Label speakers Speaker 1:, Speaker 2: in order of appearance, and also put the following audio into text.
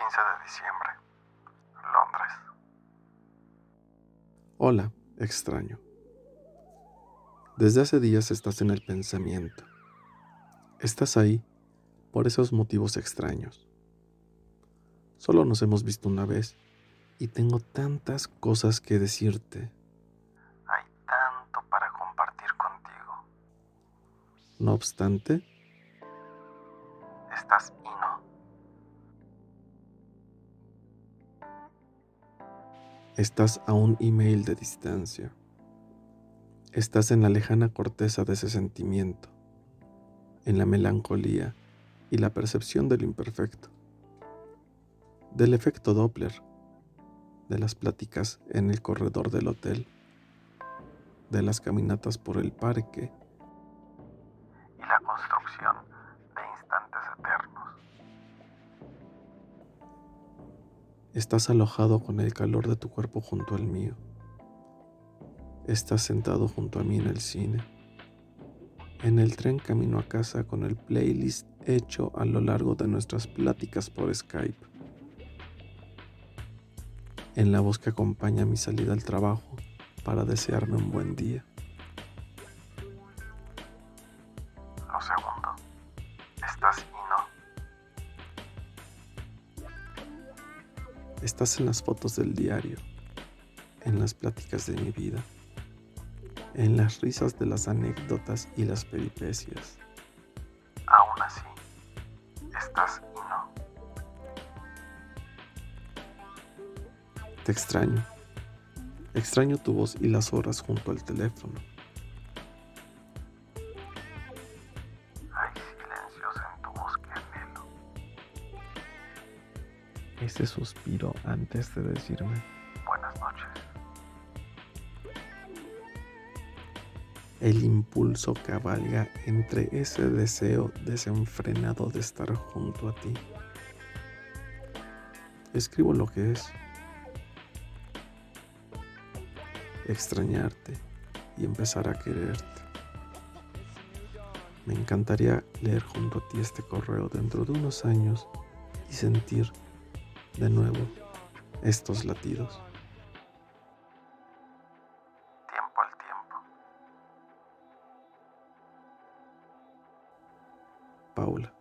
Speaker 1: 15 de diciembre, Londres.
Speaker 2: Hola, extraño. Desde hace días estás en el pensamiento. Estás ahí por esos motivos extraños. Solo nos hemos visto una vez y tengo tantas cosas que decirte.
Speaker 1: Hay tanto para compartir contigo.
Speaker 2: No obstante,
Speaker 1: Estás
Speaker 2: a un email de distancia. Estás en la lejana corteza de ese sentimiento, en la melancolía y la percepción del imperfecto, del efecto Doppler, de las pláticas en el corredor del hotel, de las caminatas por el parque
Speaker 1: y la construcción
Speaker 2: Estás alojado con el calor de tu cuerpo junto al mío. Estás sentado junto a mí en el cine. En el tren camino a casa con el playlist hecho a lo largo de nuestras pláticas por Skype. En la voz que acompaña mi salida al trabajo para desearme un buen día. Estás en las fotos del diario, en las pláticas de mi vida, en las risas de las anécdotas y las peripecias.
Speaker 1: Aún así, estás y no.
Speaker 2: Te extraño. Extraño tu voz y las horas junto al teléfono. Ese suspiro antes de decirme
Speaker 1: buenas noches.
Speaker 2: El impulso cabalga entre ese deseo desenfrenado de estar junto a ti. Escribo lo que es. Extrañarte y empezar a quererte. Me encantaría leer junto a ti este correo dentro de unos años y sentir de nuevo estos latidos.
Speaker 1: Tiempo al tiempo.
Speaker 2: Paula.